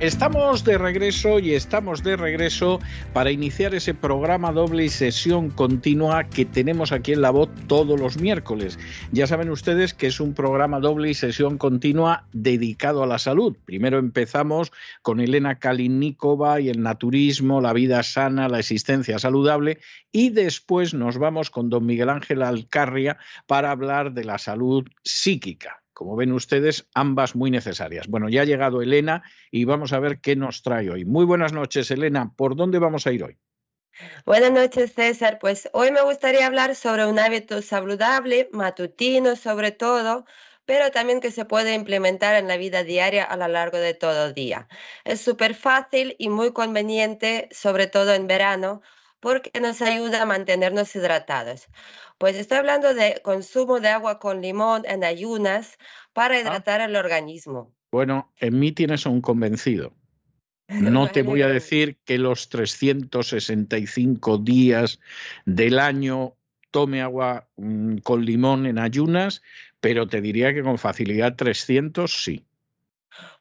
Estamos de regreso y estamos de regreso para iniciar ese programa doble y sesión continua que tenemos aquí en La Voz todos los miércoles. Ya saben ustedes que es un programa doble y sesión continua dedicado a la salud. Primero empezamos con Elena Kalinikova y el naturismo, la vida sana, la existencia saludable y después nos vamos con don Miguel Ángel Alcarria para hablar de la salud psíquica. Como ven ustedes, ambas muy necesarias. Bueno, ya ha llegado Elena y vamos a ver qué nos trae hoy. Muy buenas noches, Elena. ¿Por dónde vamos a ir hoy? Buenas noches, César. Pues hoy me gustaría hablar sobre un hábito saludable, matutino sobre todo, pero también que se puede implementar en la vida diaria a lo largo de todo el día. Es súper fácil y muy conveniente, sobre todo en verano, porque nos ayuda a mantenernos hidratados. Pues estoy hablando de consumo de agua con limón en ayunas para ah. hidratar el organismo. Bueno, en mí tienes un convencido. No te voy a decir que los 365 días del año tome agua mm, con limón en ayunas, pero te diría que con facilidad 300 sí.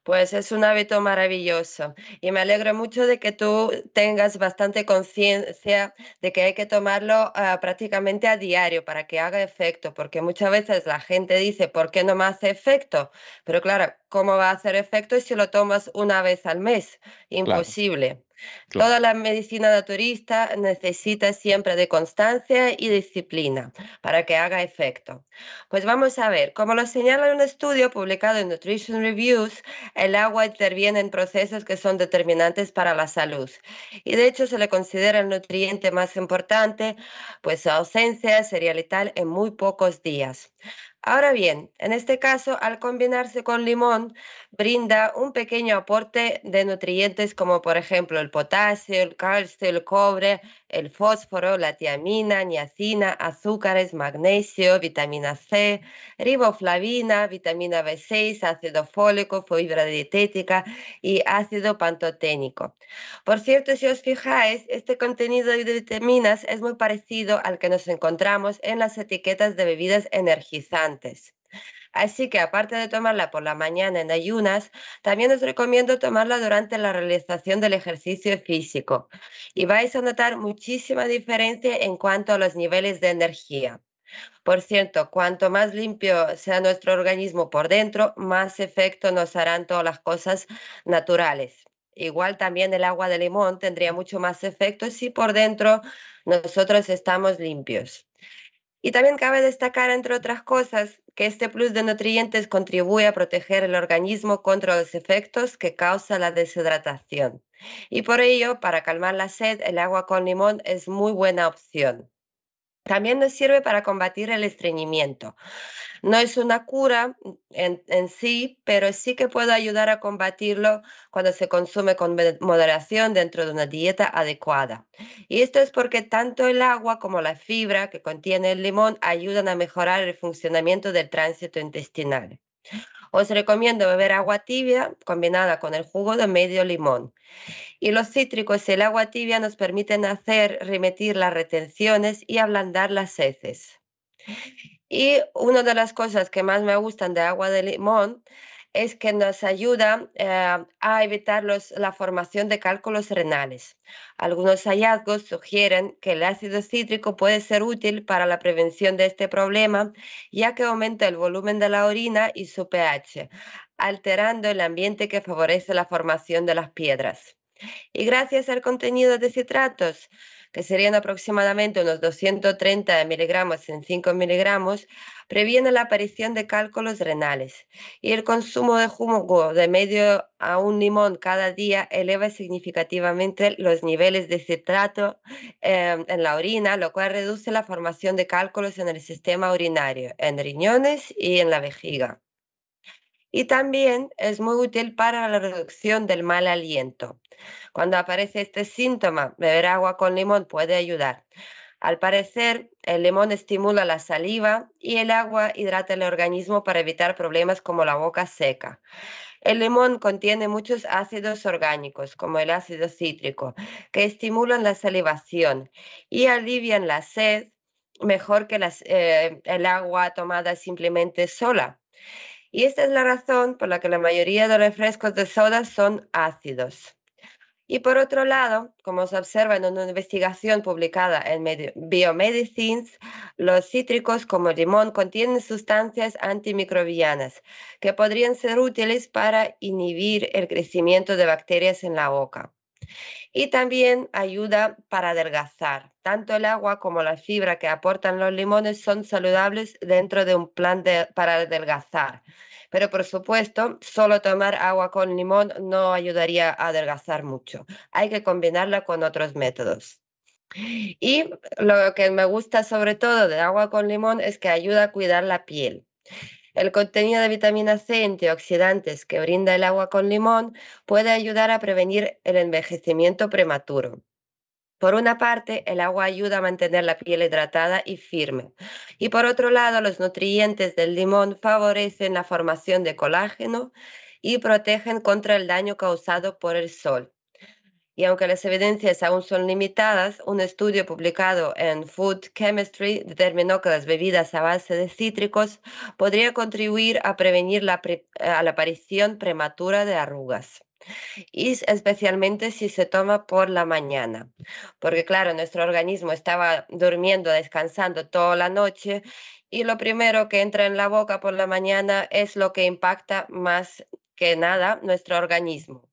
Pues es un hábito maravilloso y me alegro mucho de que tú tengas bastante conciencia de que hay que tomarlo ah, prácticamente a diario para que haga efecto, porque muchas veces la gente dice, ¿por qué no me hace efecto? Pero claro, ¿cómo va a hacer efecto si lo tomas una vez al mes? Imposible. Toda la medicina naturista necesita siempre de constancia y disciplina para que haga efecto. Pues vamos a ver, como lo señala un estudio publicado en Nutrition Reviews, el agua interviene en procesos que son determinantes para la salud y de hecho se le considera el nutriente más importante, pues su ausencia sería letal en muy pocos días. Ahora bien, en este caso, al combinarse con limón, brinda un pequeño aporte de nutrientes como por ejemplo el potasio, el calcio, el cobre, el fósforo, la tiamina, niacina, azúcares, magnesio, vitamina C, riboflavina, vitamina B6, ácido fólico, fibra dietética y ácido pantoténico. Por cierto, si os fijáis, este contenido de vitaminas es muy parecido al que nos encontramos en las etiquetas de bebidas energizantes. Así que aparte de tomarla por la mañana en ayunas, también os recomiendo tomarla durante la realización del ejercicio físico y vais a notar muchísima diferencia en cuanto a los niveles de energía. Por cierto, cuanto más limpio sea nuestro organismo por dentro, más efecto nos harán todas las cosas naturales. Igual también el agua de limón tendría mucho más efecto si por dentro nosotros estamos limpios. Y también cabe destacar, entre otras cosas, que este plus de nutrientes contribuye a proteger el organismo contra los efectos que causa la deshidratación. Y por ello, para calmar la sed, el agua con limón es muy buena opción. También nos sirve para combatir el estreñimiento. No es una cura en, sí, pero sí que puede ayudar a combatirlo cuando se consume con moderación dentro de una dieta adecuada. Y esto es porque tanto el agua como la fibra que contiene el limón ayudan a mejorar el funcionamiento del tránsito intestinal. Os recomiendo beber agua tibia combinada con el jugo de medio limón. Y los cítricos y el agua tibia nos permiten hacer remitir las retenciones y ablandar las heces. Y una de las cosas que más me gustan de agua de limón es que nos ayuda eh, a evitar la formación de cálculos renales. Algunos hallazgos sugieren que el ácido cítrico puede ser útil para la prevención de este problema, ya que aumenta el volumen de la orina y su pH, alterando el ambiente que favorece la formación de las piedras. Y gracias al contenido de citratos, que serían aproximadamente unos 230 miligramos en 5 miligramos, previene la aparición de cálculos renales. Y el consumo de jugo de medio a un limón cada día eleva significativamente los niveles de citrato em, en la orina, lo cual reduce la formación de cálculos en el sistema urinario, en riñones y en la vejiga. Y también es muy útil para la reducción del mal aliento. Cuando aparece este síntoma, beber agua con limón puede ayudar. Al parecer, el limón estimula la saliva y el agua hidrata el organismo para evitar problemas como la boca seca. El limón contiene muchos ácidos orgánicos, como el ácido cítrico, que estimulan la salivación y alivian la sed mejor que eh, el agua tomada simplemente sola. Y esta es la razón por la que la mayoría de refrescos de soda son ácidos. Y por otro lado, como se observa en una investigación publicada en Biomedicines, los cítricos como el limón contienen sustancias antimicrobianas que podrían ser útiles para inhibir el crecimiento de bacterias en la boca. Y también ayuda para adelgazar. Tanto el agua como la fibra que aportan los limones son saludables dentro de un plan para adelgazar. Pero por supuesto, solo tomar agua con limón no ayudaría a adelgazar mucho. Hay que combinarla con otros métodos. Y lo que me gusta sobre todo de agua con limón es que ayuda a cuidar la piel. El contenido de vitamina C antioxidantes que brinda el agua con limón puede ayudar a prevenir el envejecimiento prematuro. Por una parte, el agua ayuda a mantener la piel hidratada y firme. Y por otro lado, los nutrientes del limón favorecen la formación de colágeno y protegen contra el daño causado por el sol. Y aunque las evidencias aún son limitadas, un estudio publicado en Food Chemistry determinó que las bebidas a base de cítricos podría contribuir a prevenir la, a la aparición prematura de arrugas y especialmente si se toma por la mañana, porque claro, nuestro organismo estaba durmiendo, descansando toda la noche y lo primero que entra en la boca por la mañana es lo que impacta más que nada nuestro organismo.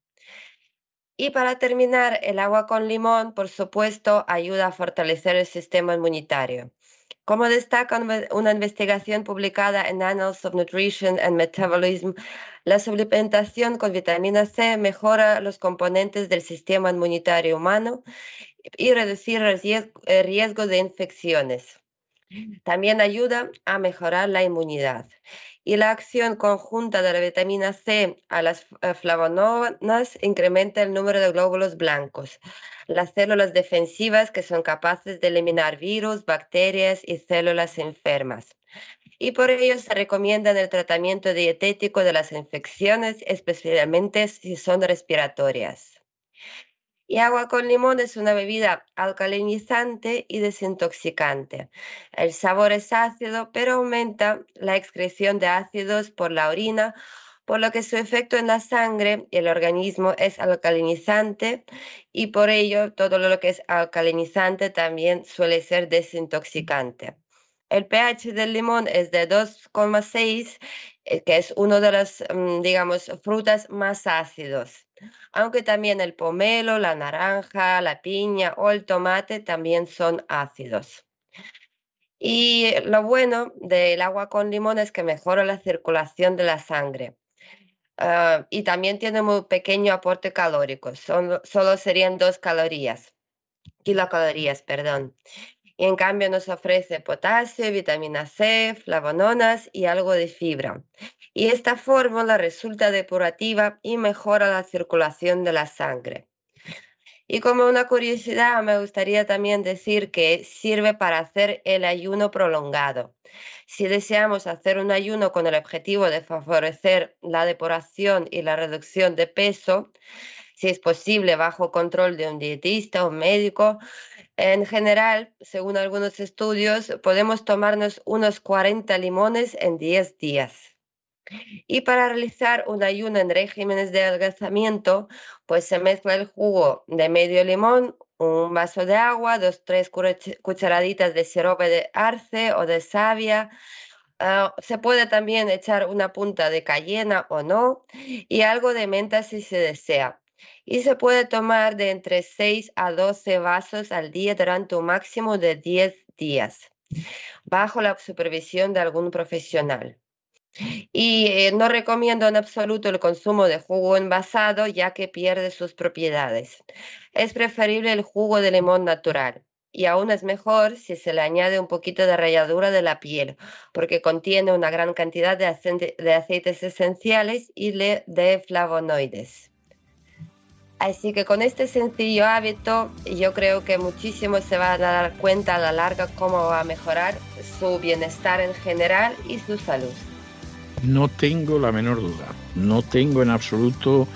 Y para terminar, el agua con limón, por supuesto, ayuda a fortalecer el sistema inmunitario. Como destaca una investigación publicada en Annals of Nutrition and Metabolism, la suplementación con vitamina C mejora los componentes del sistema inmunitario humano y reducir el riesgo de infecciones. También ayuda a mejorar la inmunidad y la acción conjunta de la vitamina C a las flavonoides incrementa el número de glóbulos blancos, las células defensivas que son capaces de eliminar virus, bacterias y células enfermas. Y por ello se recomienda el tratamiento dietético de las infecciones, especialmente si son respiratorias. Y agua con limón es una bebida alcalinizante y desintoxicante. El sabor es ácido, pero aumenta la excreción de ácidos por la orina, por lo que su efecto en la sangre y el organismo es alcalinizante y por ello todo lo que es alcalinizante también suele ser desintoxicante. El pH del limón es de 2,6, eh, que es uno de las, mm, digamos, frutas más ácidos aunque también el pomelo, la naranja, la piña o el tomate también son ácidos. Y lo bueno del agua con limón es que mejora la circulación de la sangre. Ah, y también tiene muy pequeño aporte calórico, solo serían dos calorías, kilocalorías, perdón y en cambio nos ofrece potasio, vitamina C, flavononas y algo de fibra. Y esta fórmula resulta depurativa y mejora la circulación de la sangre. Y como una curiosidad, me gustaría también decir que sirve para hacer el ayuno prolongado. Si deseamos hacer un ayuno con el objetivo de favorecer la depuración y la reducción de peso, si es posible bajo control de un dietista o médico, en general, según algunos estudios, podemos tomarnos unos 40 limones en 10 días. Y para realizar un ayuno en regímenes de adelgazamiento, pues se mezcla el jugo de medio limón, un vaso de agua, dos, tres cucharaditas de sirope de arce o de savia. Ah, se puede también echar una punta de cayena o no y algo de menta si se desea y se puede tomar de entre 6 a 12 vasos al día durante un máximo de 10 días, bajo la supervisión de algún profesional. Y eh, no recomiendo en absoluto el consumo de jugo envasado ya que pierde sus propiedades. Es preferible el jugo de limón natural y aún es mejor si se le añade un poquito de ralladura de la piel, porque contiene una gran cantidad de, de aceites esenciales y de flavonoides. Así que con este sencillo hábito yo creo que muchísimo se van a dar cuenta a la larga cómo va a mejorar su bienestar en general y su salud. No tengo la menor duda, no tengo en absoluto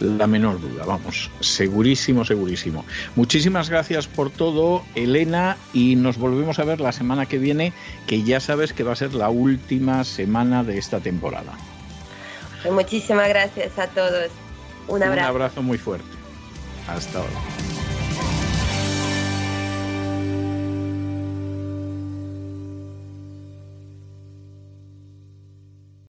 la menor duda, vamos, segurísimo, segurísimo. Muchísimas gracias por todo, Elena, y nos volvemos a ver la semana que viene, que ya sabes que va a ser la última semana de esta temporada. Muchísimas gracias a todos. Un abrazo. Un abrazo muy fuerte. Hasta ahora.